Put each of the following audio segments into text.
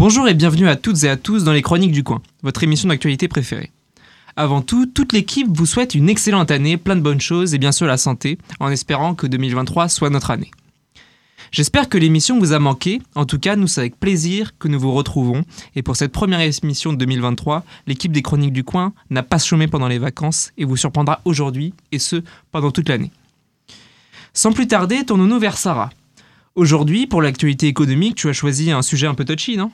Bonjour et bienvenue à toutes et à tous dans les Chroniques du Coin, votre émission d'actualité préférée. Avant tout, toute l'équipe vous souhaite une excellente année, plein de bonnes choses et bien sûr la santé, en espérant que 2023 soit notre année. J'espère que l'émission vous a manqué, en tout cas nous c'est avec plaisir que nous vous retrouvons, et pour cette première émission de 2023, l'équipe des Chroniques du Coin n'a pas chômé pendant les vacances et vous surprendra aujourd'hui, et ce, pendant toute l'année. Sans plus tarder, tournons-nous vers Sarah. Aujourd'hui, pour l'actualité économique, tu as choisi un sujet un peu touchy, non?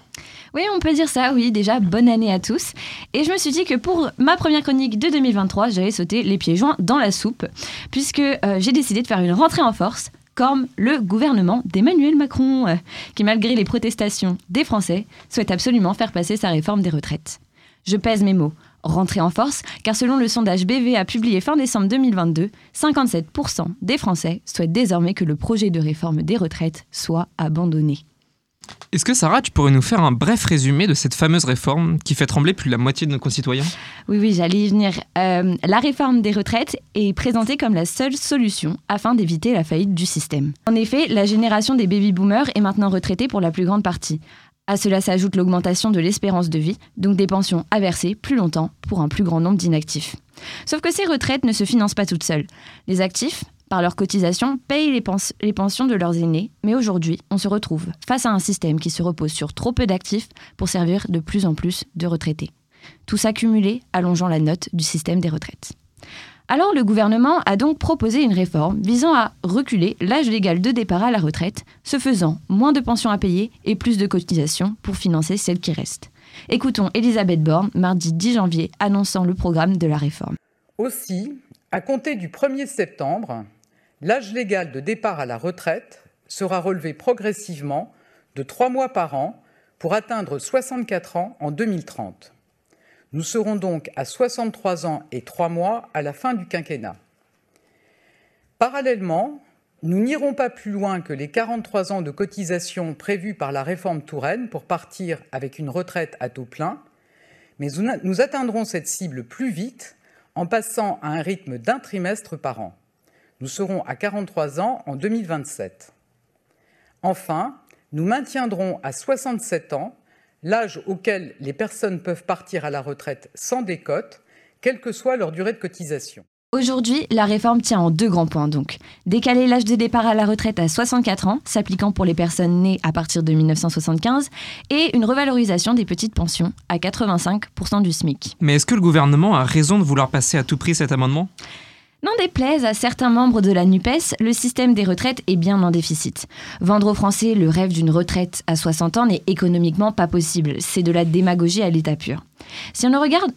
Oui, on peut dire ça, oui. Déjà, bonne année à tous. Et je me suis dit que pour ma première chronique de 2023, j'allais sauter les pieds joints dans la soupe, puisque euh, j'ai décidé de faire une rentrée en force, comme le gouvernement d'Emmanuel Macron, euh, qui, malgré les protestations des Français, souhaite absolument faire passer sa réforme des retraites. Je pèse mes mots rentrer en force, car selon le sondage BV a publié fin décembre 2022, 57% des Français souhaitent désormais que le projet de réforme des retraites soit abandonné. Est-ce que Sarah, tu pourrais nous faire un bref résumé de cette fameuse réforme qui fait trembler plus de la moitié de nos concitoyens? Oui, oui, j'allais y venir. Euh, la réforme des retraites est présentée comme la seule solution afin d'éviter la faillite du système. En effet, la génération des baby-boomers est maintenant retraitée pour la plus grande partie. À cela s'ajoute l'augmentation de l'espérance de vie, donc des pensions à verser plus longtemps pour un plus grand nombre d'inactifs. Sauf que ces retraites ne se financent pas toutes seules. Les actifs, par leurs cotisations, payent les, les pensions de leurs aînés, mais aujourd'hui, on se retrouve face à un système qui se repose sur trop peu d'actifs pour servir de plus en plus de retraités. Tout s'accumuler allongeant la note du système des retraites. Alors le gouvernement a donc proposé une réforme visant à reculer l'âge légal de départ à la retraite, se faisant moins de pensions à payer et plus de cotisations pour financer celles qui restent. Écoutons Elisabeth Borne, mardi 10 janvier, annonçant le programme de la réforme. Aussi, à compter du 1er septembre, l'âge légal de départ à la retraite sera relevé progressivement de 3 mois par an pour atteindre 64 ans en 2030. Nous serons donc à 63 ans et 3 mois à la fin du quinquennat. Parallèlement, nous n'irons pas plus loin que les 43 ans de cotisation prévus par la réforme Touraine pour partir avec une retraite à taux plein, mais nous atteindrons cette cible plus vite en passant à un rythme d'un trimestre par an. Nous serons à 43 ans en 2027. Enfin, nous maintiendrons à 67 ans l'âge auquel les personnes peuvent partir à la retraite sans décote, quelle que soit leur durée de cotisation. Aujourd'hui, la réforme tient en deux grands points donc. Décaler l'âge de départ à la retraite à 64 ans, s'appliquant pour les personnes nées à partir de 1975, et une revalorisation des petites pensions à 85% du SMIC. Mais est-ce que le gouvernement a raison de vouloir passer à tout prix cet amendement? N'en déplaise à certains membres de la NUPES, le système des retraites est bien en déficit. Vendre aux Français le rêve d'une retraite à 60 ans n'est économiquement pas possible. C'est de la démagogie à l'état pur. Si on regarde,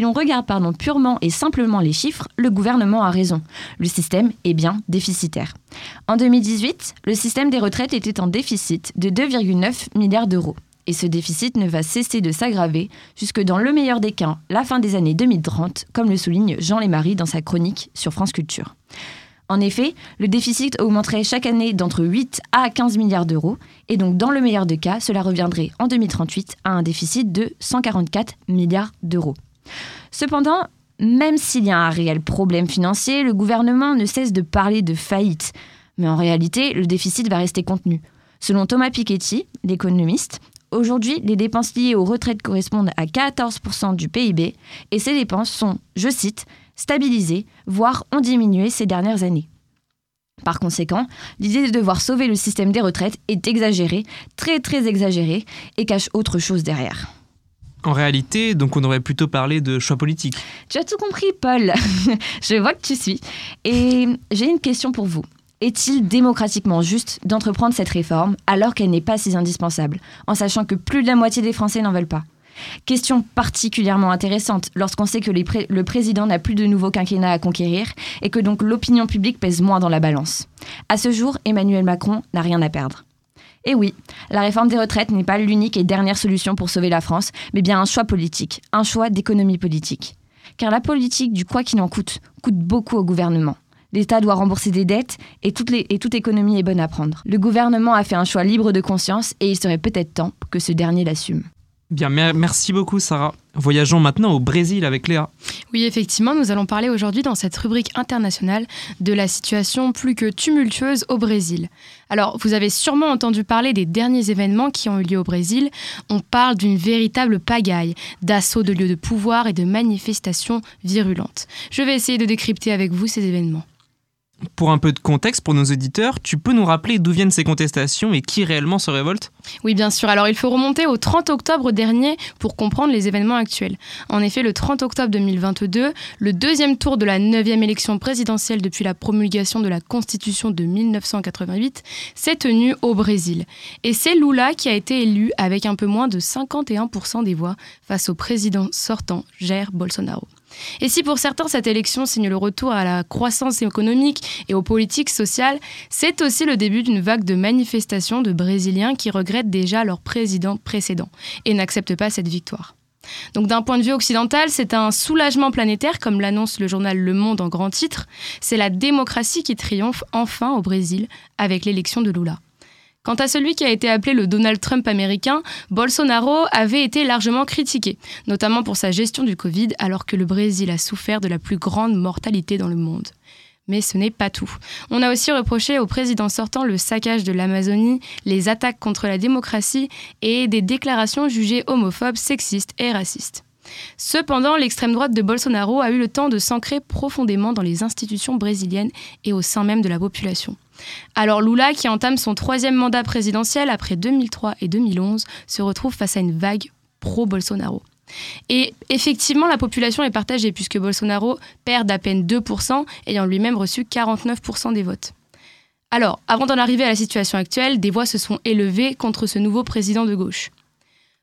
l'on regarde pardon, purement et simplement les chiffres, le gouvernement a raison. Le système est bien déficitaire. En 2018, le système des retraites était en déficit de 2,9 milliards d'euros et ce déficit ne va cesser de s'aggraver jusque dans le meilleur des cas, la fin des années 2030, comme le souligne Jean Lémarie dans sa chronique sur France Culture. En effet, le déficit augmenterait chaque année d'entre 8 à 15 milliards d'euros, et donc dans le meilleur des cas, cela reviendrait en 2038 à un déficit de 144 milliards d'euros. Cependant, même s'il y a un réel problème financier, le gouvernement ne cesse de parler de faillite. Mais en réalité, le déficit va rester contenu. Selon Thomas Piketty, l'économiste, Aujourd'hui, les dépenses liées aux retraites correspondent à 14% du PIB et ces dépenses sont, je cite, stabilisées, voire ont diminué ces dernières années. Par conséquent, l'idée de devoir sauver le système des retraites est exagérée, très très exagérée, et cache autre chose derrière. En réalité, donc on aurait plutôt parlé de choix politique. Tu as tout compris, Paul. Je vois que tu suis. Et j'ai une question pour vous. Est-il démocratiquement juste d'entreprendre cette réforme alors qu'elle n'est pas si indispensable, en sachant que plus de la moitié des Français n'en veulent pas? Question particulièrement intéressante lorsqu'on sait que le président n'a plus de nouveau quinquennat à conquérir et que donc l'opinion publique pèse moins dans la balance. À ce jour, Emmanuel Macron n'a rien à perdre. Et oui, la réforme des retraites n'est pas l'unique et dernière solution pour sauver la France, mais bien un choix politique, un choix d'économie politique. Car la politique du quoi qu'il en coûte coûte beaucoup au gouvernement. L'État doit rembourser des dettes et, et toute économie est bonne à prendre. Le gouvernement a fait un choix libre de conscience et il serait peut-être temps que ce dernier l'assume. Bien, merci beaucoup Sarah. Voyageons maintenant au Brésil avec Léa. Oui, effectivement, nous allons parler aujourd'hui dans cette rubrique internationale de la situation plus que tumultueuse au Brésil. Alors, vous avez sûrement entendu parler des derniers événements qui ont eu lieu au Brésil. On parle d'une véritable pagaille, d'assaut de lieux de pouvoir et de manifestations virulentes. Je vais essayer de décrypter avec vous ces événements. Pour un peu de contexte pour nos auditeurs, tu peux nous rappeler d'où viennent ces contestations et qui réellement se révolte? Oui, bien sûr. Alors, il faut remonter au 30 octobre dernier pour comprendre les événements actuels. En effet, le 30 octobre 2022, le deuxième tour de la 9e élection présidentielle depuis la promulgation de la Constitution de 1988 s'est tenu au Brésil. Et c'est Lula qui a été élu avec un peu moins de 51% des voix face au président sortant, Jair Bolsonaro. Et si pour certains cette élection signe le retour à la croissance économique et aux politiques sociales, c'est aussi le début d'une vague de manifestations de Brésiliens qui regrettent déjà leur président précédent et n'acceptent pas cette victoire. Donc d'un point de vue occidental, c'est un soulagement planétaire, comme l'annonce le journal Le Monde en grand titre. C'est la démocratie qui triomphe enfin au Brésil avec l'élection de Lula. Quant à celui qui a été appelé le Donald Trump américain, Bolsonaro avait été largement critiqué, notamment pour sa gestion du Covid, alors que le Brésil a souffert de la plus grande mortalité dans le monde. Mais ce n'est pas tout. On a aussi reproché au président sortant le saccage de l'Amazonie, les attaques contre la démocratie et des déclarations jugées homophobes, sexistes et racistes. Cependant, l'extrême droite de Bolsonaro a eu le temps de s'ancrer profondément dans les institutions brésiliennes et au sein même de la population. Alors Lula, qui entame son troisième mandat présidentiel après 2003 et 2011, se retrouve face à une vague pro-Bolsonaro. Et effectivement, la population est partagée puisque Bolsonaro perd d'à peine 2%, ayant lui-même reçu 49% des votes. Alors, avant d'en arriver à la situation actuelle, des voix se sont élevées contre ce nouveau président de gauche.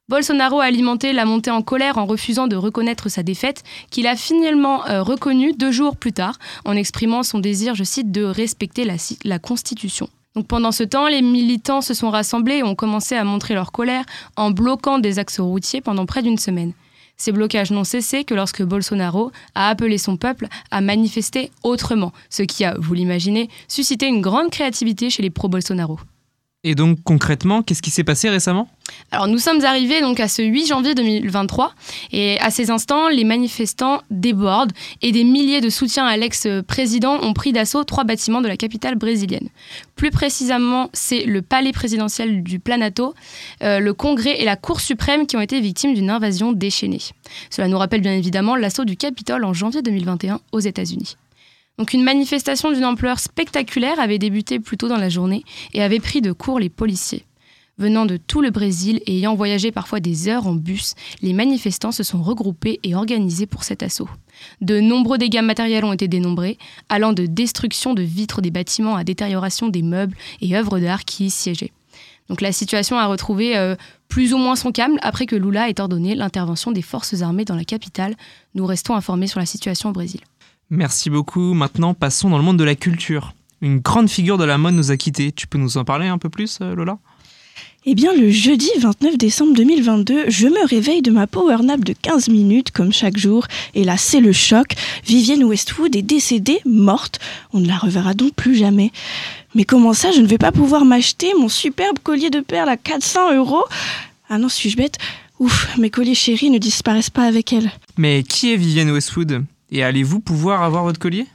Bolsonaro a alimenté la montée en colère en refusant de reconnaître sa défaite, qu'il a finalement euh, reconnue deux jours plus tard, en exprimant son désir, je cite, de respecter la, Constitution. Pendant ce temps, les militants se sont rassemblés et ont commencé à montrer leur colère en bloquant des axes routiers pendant près d'une semaine. Ces blocages n'ont cessé que lorsque Bolsonaro a appelé son peuple à manifester autrement, ce qui a, vous l'imaginez, suscité une grande créativité chez les pro-Bolsonaro. Et donc concrètement, qu'est-ce qui s'est passé récemment? Alors nous sommes arrivés donc à ce 8 janvier 2023 et à ces instants, les manifestants débordent et des milliers de soutiens à l'ex-président ont pris d'assaut trois bâtiments de la capitale brésilienne. Plus précisément, c'est le palais présidentiel du Planato, euh, le Congrès et la Cour suprême qui ont été victimes d'une invasion déchaînée. Cela nous rappelle bien évidemment l'assaut du Capitole en janvier 2021 aux États-Unis. Donc une manifestation d'une ampleur spectaculaire avait débuté plus tôt dans la journée et avait pris de court les policiers. Venant de tout le Brésil et ayant voyagé parfois des heures en bus, les manifestants se sont regroupés et organisés pour cet assaut. De nombreux dégâts matériels ont été dénombrés, allant de destruction de vitres des bâtiments à détérioration des meubles et œuvres d'art qui y siégeaient. Donc la situation a retrouvé euh, plus ou moins son calme après que Lula ait ordonné l'intervention des forces armées dans la capitale. Nous restons informés sur la situation au Brésil. Merci beaucoup. Maintenant, passons dans le monde de la culture. Une grande figure de la mode nous a quittés. Tu peux nous en parler un peu plus, euh, Lola? Eh bien, le jeudi 29 décembre 2022, je me réveille de ma power nap de 15 minutes, comme chaque jour, et là, c'est le choc. Vivienne Westwood est décédée, morte. On ne la reverra donc plus jamais. Mais comment ça, je ne vais pas pouvoir m'acheter mon superbe collier de perles à 400 euros? Ah non, suis-je bête? Ouf, mes colliers chéris ne disparaissent pas avec elle. Mais qui est Vivienne Westwood? Et allez-vous pouvoir avoir votre collier?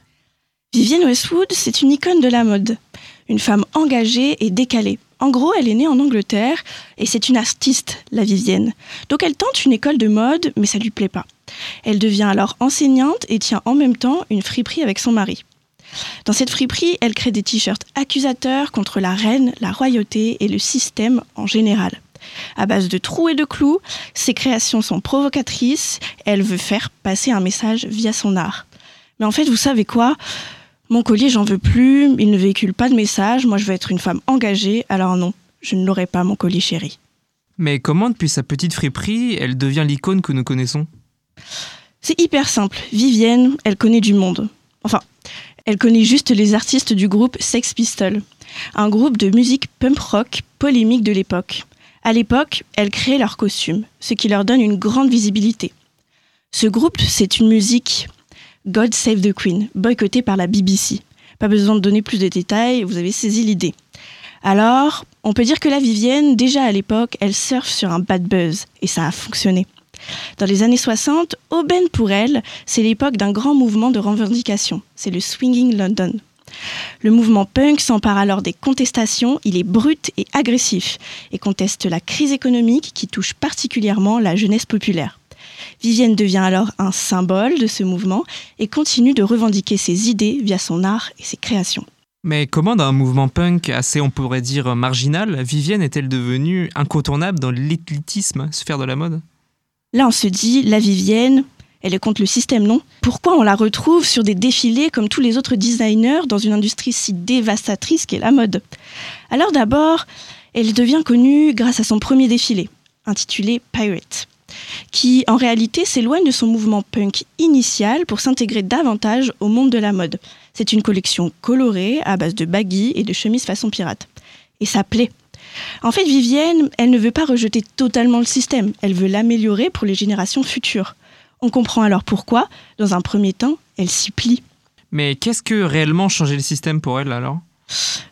Vivienne Westwood, c'est une icône de la mode. Une femme engagée et décalée. En gros, elle est née en Angleterre et c'est une artiste, la Vivienne. Donc elle tente une école de mode, mais ça lui plaît pas. Elle devient alors enseignante et tient en même temps une friperie avec son mari. Dans cette friperie, elle crée des t-shirts accusateurs contre la reine, la royauté et le système en général. À base de trous et de clous, ses créations sont provocatrices, elle veut faire passer un message via son art. Mais en fait, vous savez quoi? Mon collier, j'en veux plus, il ne véhicule pas de message, moi je veux être une femme engagée, alors non, je ne l'aurai pas, mon collier chéri. Mais comment, depuis sa petite friperie, elle devient l'icône que nous connaissons? C'est hyper simple. Vivienne, elle connaît du monde. Enfin, elle connaît juste les artistes du groupe Sex Pistols, un groupe de musique punk rock polémique de l'époque. À l'époque, elles créent leurs costumes, ce qui leur donne une grande visibilité. Ce groupe, c'est une musique God Save the Queen, boycottée par la BBC. Pas besoin de donner plus de détails, vous avez saisi l'idée. Alors, On peut dire que la Vivienne, déjà à l'époque, elle surfe sur un bad buzz, et ça a fonctionné. Dans les années 60, aubaine pour elle, c'est l'époque d'un grand mouvement de revendication. C'est le Swinging London. Le mouvement punk s'empare alors des contestations, il est brut et agressif, et conteste la crise économique qui touche particulièrement la jeunesse populaire. Vivienne devient alors un symbole de ce mouvement et continue de revendiquer ses idées via son art et ses créations. Mais comment dans un mouvement punk assez, on pourrait dire, marginal, Vivienne est-elle devenue incontournable dans l'éclitisme, sphère de la mode? Là, on se dit, la Vivienne, elle est contre le système, non? Pourquoi on la retrouve sur des défilés comme tous les autres designers dans une industrie si dévastatrice qu'est la mode? Alors d'abord, elle devient connue grâce à son premier défilé, intitulé Pirate qui en réalité s'éloigne de son mouvement punk initial pour s'intégrer davantage au monde de la mode. C'est une collection colorée à base de baggy et de chemises façon pirate. Et ça plaît. En fait, Vivienne, elle ne veut pas rejeter totalement le système, elle veut l'améliorer pour les générations futures. On comprend alors pourquoi, dans un premier temps, elle s'y plie. Mais qu'est-ce que réellement changer le système pour elle alors?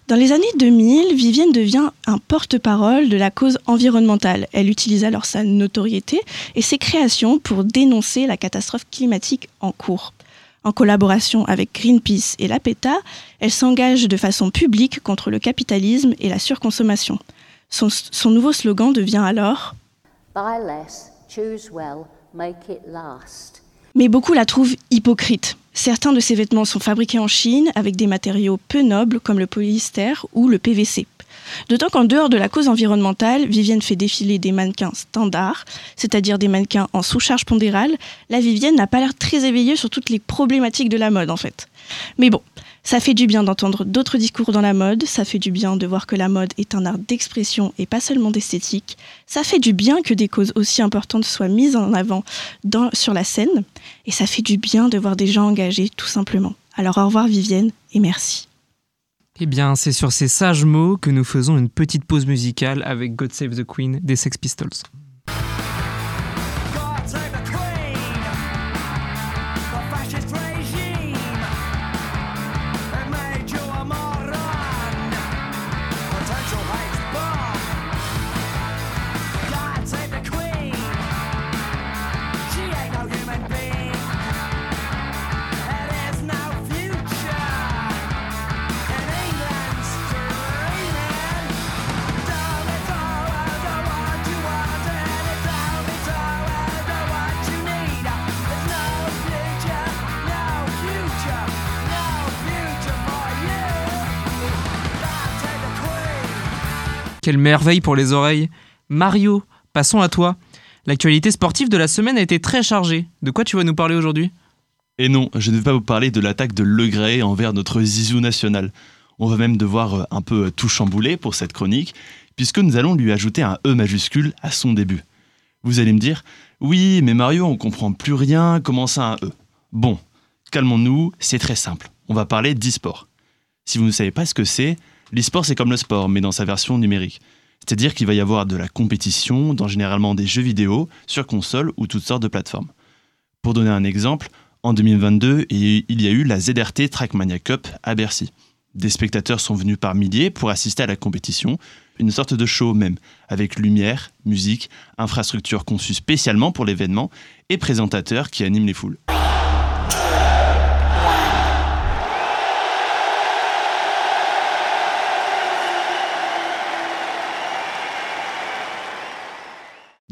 Dans les années 2000, Vivienne devient un porte-parole de la cause environnementale. Elle utilise alors sa notoriété et ses créations pour dénoncer la catastrophe climatique en cours. En collaboration avec Greenpeace et la PETA, elle s'engage de façon publique contre le capitalisme et la surconsommation. Son, son nouveau slogan devient alors Buy less, choose well. Mais beaucoup la trouvent hypocrite. Certains de ces vêtements sont fabriqués en Chine avec des matériaux peu nobles comme le polyester ou le PVC. D'autant qu'en dehors de la cause environnementale, Vivienne fait défiler des mannequins standards, c'est-à-dire des mannequins en sous-charge pondérale. La Vivienne n'a pas l'air très éveillée sur toutes les problématiques de la mode en fait. Mais bon, ça fait du bien d'entendre d'autres discours dans la mode, ça fait du bien de voir que la mode est un art d'expression et pas seulement d'esthétique, ça fait du bien que des causes aussi importantes soient mises en avant sur la scène, et ça fait du bien de voir des gens engagés tout simplement. Alors au revoir Vivienne et merci. Eh bien, c'est sur ces sages mots que nous faisons une petite pause musicale avec God Save the Queen des Sex Pistols. Quelle merveille pour les oreilles. Mario, passons à toi. L'actualité sportive de la semaine a été très chargée. De quoi tu vas nous parler aujourd'hui? Et non, je ne vais pas vous parler de l'attaque de Le envers notre Zizou national. On va même devoir euh, un peu euh, tout chambouler pour cette chronique, puisque nous allons lui ajouter un E majuscule à son début. Vous allez me dire, oui, mais Mario, on comprend plus rien, comment ça un E? Bon, calmons-nous, c'est très simple. On va parler d'e-sport. Si vous ne savez pas ce que c'est, L'e-sport, c'est comme le sport, mais dans sa version numérique. C'est-à-dire qu'il va y avoir de la compétition dans généralement des jeux vidéo, sur console ou toutes sortes de plateformes. Pour donner un exemple, en 2022, il y a eu la ZRT Trackmania Cup à Bercy. Des spectateurs sont venus par milliers pour assister à la compétition, une sorte de show même, avec lumière, musique, infrastructure conçue spécialement pour l'événement et présentateurs qui animent les foules.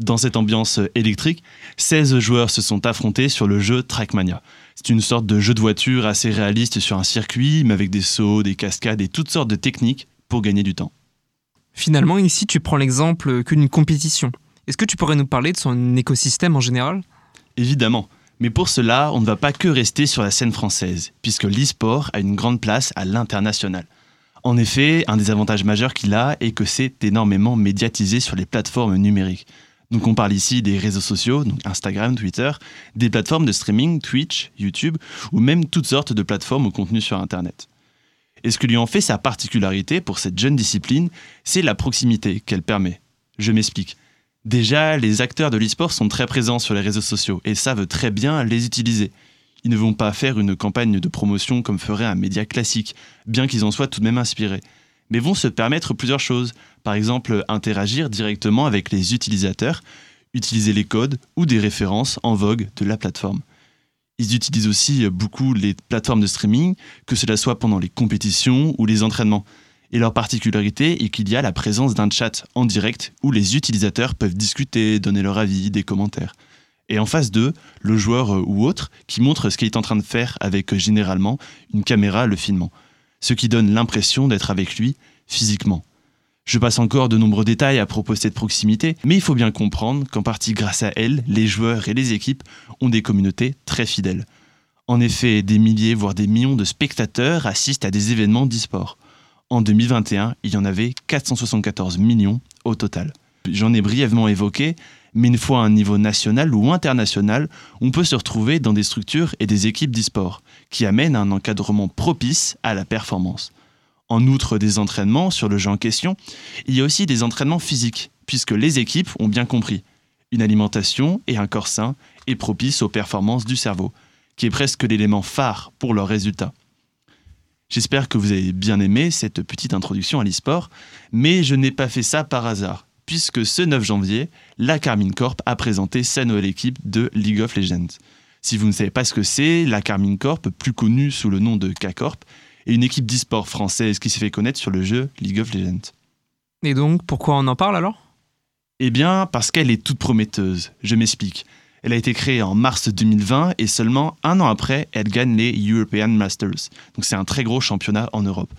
Dans cette ambiance électrique, 16 joueurs se sont affrontés sur le jeu Trackmania. C'est une sorte de jeu de voiture assez réaliste sur un circuit, mais avec des sauts, des cascades et toutes sortes de techniques pour gagner du temps. Finalement, ici, tu prends l'exemple que d'une compétition. Est-ce que tu pourrais nous parler de son écosystème en général? Évidemment. Mais pour cela, on ne va pas que rester sur la scène française, puisque l'e-sport a une grande place à l'international. En effet, un des avantages majeurs qu'il a est que c'est énormément médiatisé sur les plateformes numériques. Donc on parle ici des réseaux sociaux, donc Instagram, Twitter, des plateformes de streaming, Twitch, YouTube, ou même toutes sortes de plateformes au contenu sur Internet. Et ce que lui en fait sa particularité pour cette jeune discipline, c'est la proximité qu'elle permet. Je m'explique. Déjà, les acteurs de l'e-sport sont très présents sur les réseaux sociaux et savent très bien les utiliser. Ils ne vont pas faire une campagne de promotion comme ferait un média classique, bien qu'ils en soient tout de même inspirés mais vont se permettre plusieurs choses. Par exemple, interagir directement avec les utilisateurs, utiliser les codes ou des références en vogue de la plateforme. Ils utilisent aussi beaucoup les plateformes de streaming, que cela soit pendant les compétitions ou les entraînements. Et leur particularité est qu'il y a la présence d'un chat en direct où les utilisateurs peuvent discuter, donner leur avis, des commentaires. Et en face d'eux, le joueur ou autre qui montre ce qu'il est en train de faire avec généralement une caméra le filmant. Ce qui donne l'impression d'être avec lui physiquement. Je passe encore de nombreux détails à propos de cette proximité, mais il faut bien comprendre qu'en partie grâce à elle, les joueurs et les équipes ont des communautés très fidèles. En effet, des milliers, voire des millions de spectateurs assistent à des événements d'e-sport. En 2021, il y en avait 474 millions au total. J'en ai brièvement évoqué, mais une fois à un niveau national ou international, on peut se retrouver dans des structures et des équipes d'e-sport, qui amènent un encadrement propice à la performance. En outre des entraînements sur le jeu en question, il y a aussi des entraînements physiques, puisque les équipes ont bien compris. Une alimentation et un corps sain est propice aux performances du cerveau, qui est presque l'élément phare pour leurs résultats. J'espère que vous avez bien aimé cette petite introduction à l'e-sport, mais je n'ai pas fait ça par hasard, puisque ce 9 janvier, la Carmine Corp a présenté sa nouvelle équipe de League of Legends. Si vous ne savez pas ce que c'est, la Carmine Corp, plus connue sous le nom de K-Corp, et une équipe d'e-sport française qui s'est fait connaître sur le jeu League of Legends. Et donc, pourquoi on en parle alors? Eh bien, parce qu'elle est toute prometteuse. Je m'explique. Elle a été créée en mars 2020 et seulement un an après, elle gagne les European Masters. Donc c'est un très gros championnat en Europe.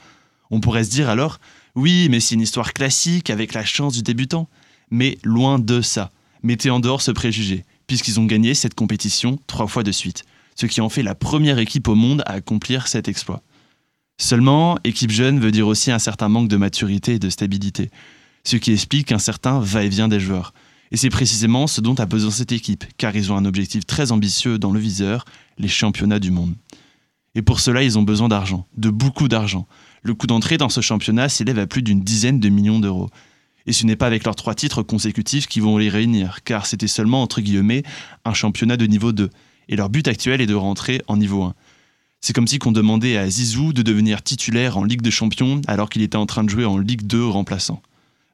On pourrait se dire alors, oui, mais c'est une histoire classique avec la chance du débutant. Mais loin de ça. Mettez en dehors ce préjugé, puisqu'ils ont gagné cette compétition trois fois de suite, ce qui en fait la première équipe au monde à accomplir cet exploit. Seulement, équipe jeune veut dire aussi un certain manque de maturité et de stabilité, ce qui explique un certain va-et-vient des joueurs. Et c'est précisément ce dont a besoin cette équipe, car ils ont un objectif très ambitieux dans le viseur, les championnats du monde. Et pour cela, ils ont besoin d'argent, de beaucoup d'argent. Le coût d'entrée dans ce championnat s'élève à plus d'une dizaine de millions d'euros. Et ce n'est pas avec leurs trois titres consécutifs qu'ils vont les réunir, car c'était seulement, entre guillemets, un championnat de niveau 2. Et leur but actuel est de rentrer en niveau 1. C'est comme si qu'on demandait à Zizou de devenir titulaire en Ligue des Champions alors qu'il était en train de jouer en Ligue 2 remplaçant.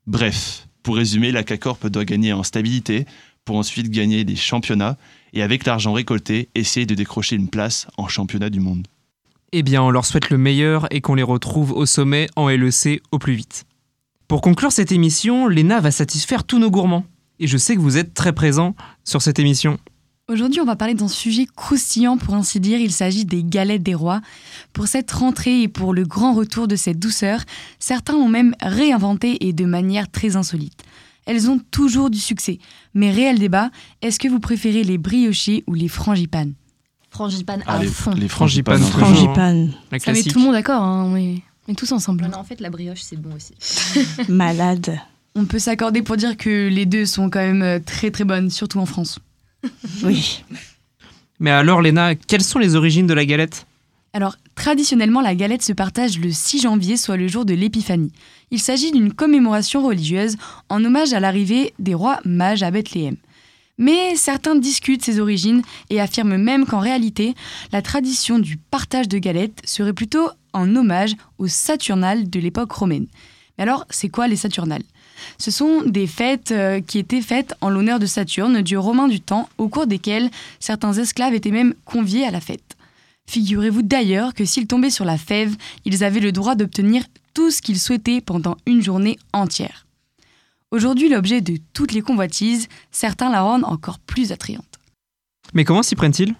Bref, pour résumer, la CACORP doit gagner en stabilité pour ensuite gagner des championnats et avec l'argent récolté, essayer de décrocher une place en championnat du monde. Eh bien, on leur souhaite le meilleur et qu'on les retrouve au sommet en LEC au plus vite. Pour conclure cette émission, l'ENA va satisfaire tous nos gourmands. Et je sais que vous êtes très présents sur cette émission. Aujourd'hui, on va parler d'un sujet croustillant pour ainsi dire. Il s'agit des galettes des rois. Pour cette rentrée et pour le grand retour de cette douceur, certains l'ont même réinventé et de manière très insolite. Elles ont toujours du succès. Mais réel débat, est-ce que vous préférez les briochés ou les frangipanes? Frangipane Ah, à les, fond. les frangipanes. Frangipane. Ça met tout le monde d'accord, hein, mais, mais tous ensemble. Non, non, en fait, la brioche, c'est bon aussi. Malade. On peut s'accorder pour dire que les deux sont quand même euh, très très bonnes, surtout en France. Oui. Mais alors, Léna, quelles sont les origines de la galette? Alors, traditionnellement, la galette se partage le 6 janvier, soit le jour de l'Épiphanie. Il s'agit d'une commémoration religieuse en hommage à l'arrivée des rois mages à Bethléem. Mais certains discutent ses origines et affirment même qu'en réalité, la tradition du partage de galettes serait plutôt en hommage aux Saturnales de l'époque romaine. Mais alors, c'est quoi les Saturnales? Ce sont des fêtes euh, qui étaient faites en l'honneur de Saturne, dieu romain du temps, au cours desquelles certains esclaves étaient même conviés à la fête. Figurez-vous d'ailleurs que s'ils tombaient sur la fève, ils avaient le droit d'obtenir tout ce qu'ils souhaitaient pendant une journée entière. Aujourd'hui, l'objet de toutes les convoitises, certains la rendent encore plus attrayante. Mais comment s'y prennent-ils?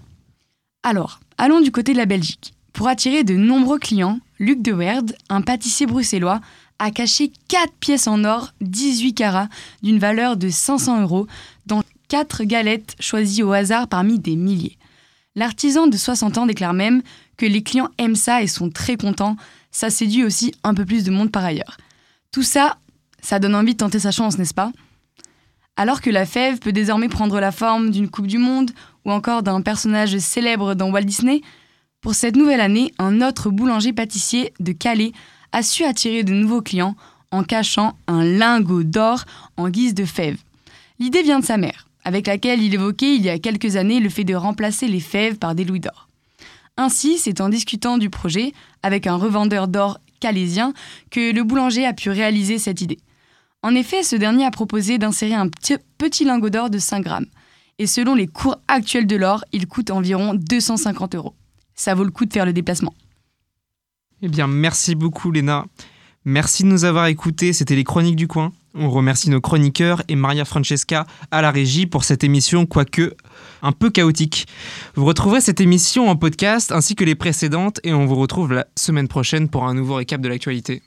Alors, allons du côté de la Belgique. Pour attirer de nombreux clients, Luc de Werd, un pâtissier bruxellois, a caché 4 pièces en or 18 carats d'une valeur de 500 euros dans 4 galettes choisies au hasard parmi des milliers. L'artisan de 60 ans déclare même que les clients aiment ça et sont très contents. Ça séduit aussi un peu plus de monde par ailleurs. Tout ça, ça donne envie de tenter sa chance, n'est-ce pas? Alors que la fève peut désormais prendre la forme d'une Coupe du Monde ou encore d'un personnage célèbre dans Walt Disney, pour cette nouvelle année, un autre boulanger-pâtissier de Calais a su attirer de nouveaux clients en cachant un lingot d'or en guise de fève. L'idée vient de sa mère, avec laquelle il évoquait il y a quelques années le fait de remplacer les fèves par des louis d'or. Ainsi, c'est en discutant du projet avec un revendeur d'or calésien que le boulanger a pu réaliser cette idée. En effet, ce dernier a proposé d'insérer un petit lingot d'or de 5 grammes. Et selon les cours actuels de l'or, il coûte environ 250 euros. Ça vaut le coup de faire le déplacement. Eh bien, merci beaucoup Léna. Merci de nous avoir écoutés, c'était les Chroniques du Coin. On remercie nos chroniqueurs et Maria Francesca à la régie pour cette émission, quoique un peu chaotique. Vous retrouverez cette émission en podcast ainsi que les précédentes et on vous retrouve la semaine prochaine pour un nouveau récap de l'actualité.